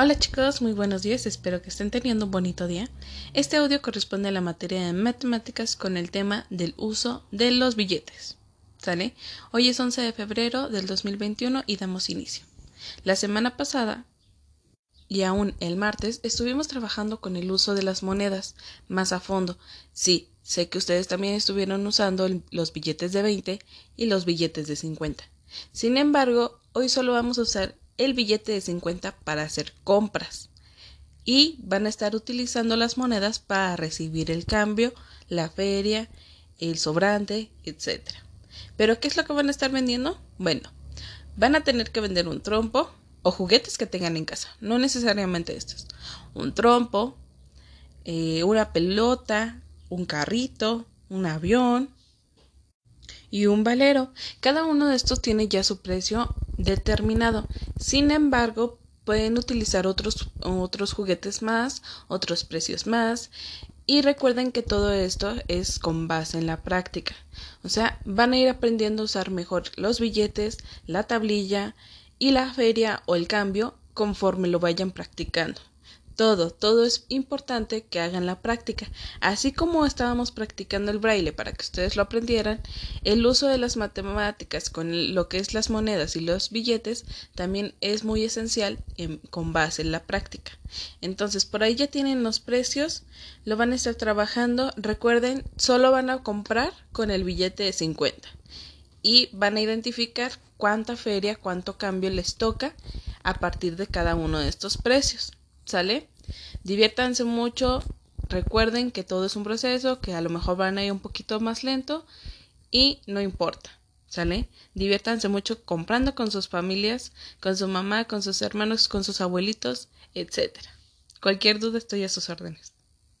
Hola chicos, muy buenos días, espero que estén teniendo un bonito día. Este audio corresponde a la materia de matemáticas con el tema del uso de los billetes. ¿Sale? Hoy es 11 de febrero del 2021 y damos inicio. La semana pasada y aún el martes estuvimos trabajando con el uso de las monedas más a fondo. Sí, sé que ustedes también estuvieron usando los billetes de 20 y los billetes de 50. Sin embargo, hoy solo vamos a usar el billete de 50 para hacer compras y van a estar utilizando las monedas para recibir el cambio, la feria, el sobrante, etc. Pero ¿qué es lo que van a estar vendiendo? Bueno, van a tener que vender un trompo o juguetes que tengan en casa, no necesariamente estos. Un trompo, eh, una pelota, un carrito, un avión, y un valero. Cada uno de estos tiene ya su precio determinado. Sin embargo, pueden utilizar otros, otros juguetes más, otros precios más. Y recuerden que todo esto es con base en la práctica. O sea, van a ir aprendiendo a usar mejor los billetes, la tablilla y la feria o el cambio conforme lo vayan practicando. Todo, todo es importante que hagan la práctica. Así como estábamos practicando el braille para que ustedes lo aprendieran, el uso de las matemáticas con lo que es las monedas y los billetes también es muy esencial con base en la práctica. Entonces, por ahí ya tienen los precios, lo van a estar trabajando. Recuerden, solo van a comprar con el billete de 50 y van a identificar cuánta feria, cuánto cambio les toca a partir de cada uno de estos precios. ¿Sale? Diviértanse mucho. Recuerden que todo es un proceso, que a lo mejor van a ir un poquito más lento y no importa. ¿Sale? Diviértanse mucho comprando con sus familias, con su mamá, con sus hermanos, con sus abuelitos, etc. Cualquier duda estoy a sus órdenes.